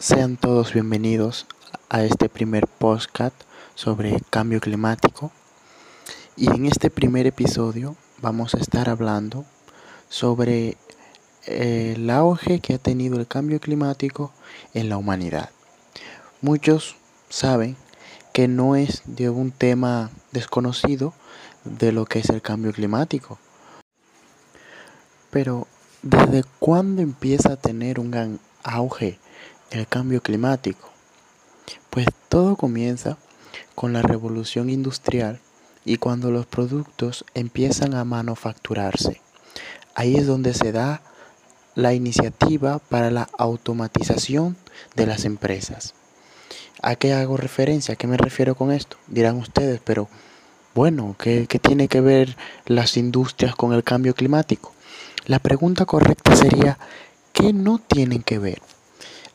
Sean todos bienvenidos a este primer podcast sobre cambio climático. Y en este primer episodio vamos a estar hablando sobre eh, el auge que ha tenido el cambio climático en la humanidad. Muchos saben que no es de un tema desconocido de lo que es el cambio climático. Pero ¿desde cuándo empieza a tener un gran auge el cambio climático? Pues todo comienza con la revolución industrial y cuando los productos empiezan a manufacturarse. Ahí es donde se da la iniciativa para la automatización de las empresas. ¿A qué hago referencia? ¿A qué me refiero con esto? Dirán ustedes, pero bueno, ¿qué, qué tiene que ver las industrias con el cambio climático? La pregunta correcta sería, ¿qué no tienen que ver?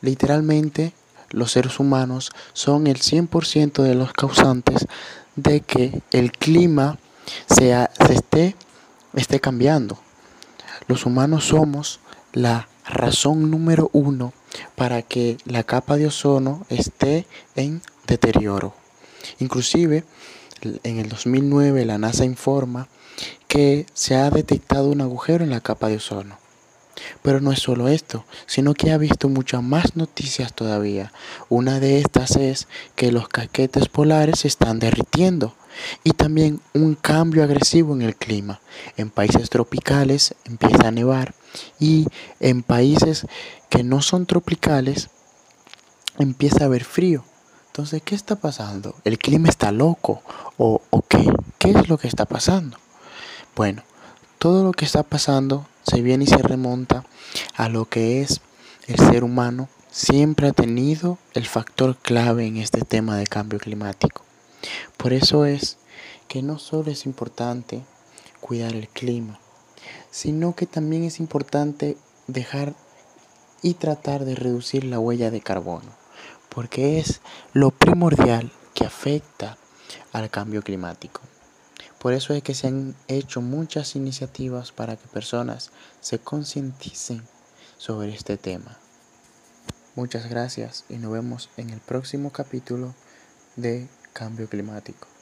Literalmente, los seres humanos son el 100% de los causantes de que el clima se esté, esté cambiando. Los humanos somos la razón número uno para que la capa de ozono esté en deterioro. Inclusive, en el 2009 la NASA informa que se ha detectado un agujero en la capa de ozono. Pero no es solo esto, sino que ha visto muchas más noticias todavía. Una de estas es que los casquetes polares se están derritiendo y también un cambio agresivo en el clima. En países tropicales empieza a nevar y en países que no son tropicales empieza a haber frío. Entonces, ¿qué está pasando? ¿El clima está loco? ¿O, o qué? ¿Qué es lo que está pasando? Bueno, todo lo que está pasando se viene y se remonta a lo que es el ser humano siempre ha tenido el factor clave en este tema de cambio climático. Por eso es que no solo es importante cuidar el clima, sino que también es importante dejar y tratar de reducir la huella de carbono, porque es lo primordial que afecta al cambio climático. Por eso es que se han hecho muchas iniciativas para que personas se concienticen sobre este tema. Muchas gracias y nos vemos en el próximo capítulo de Cambio Climático.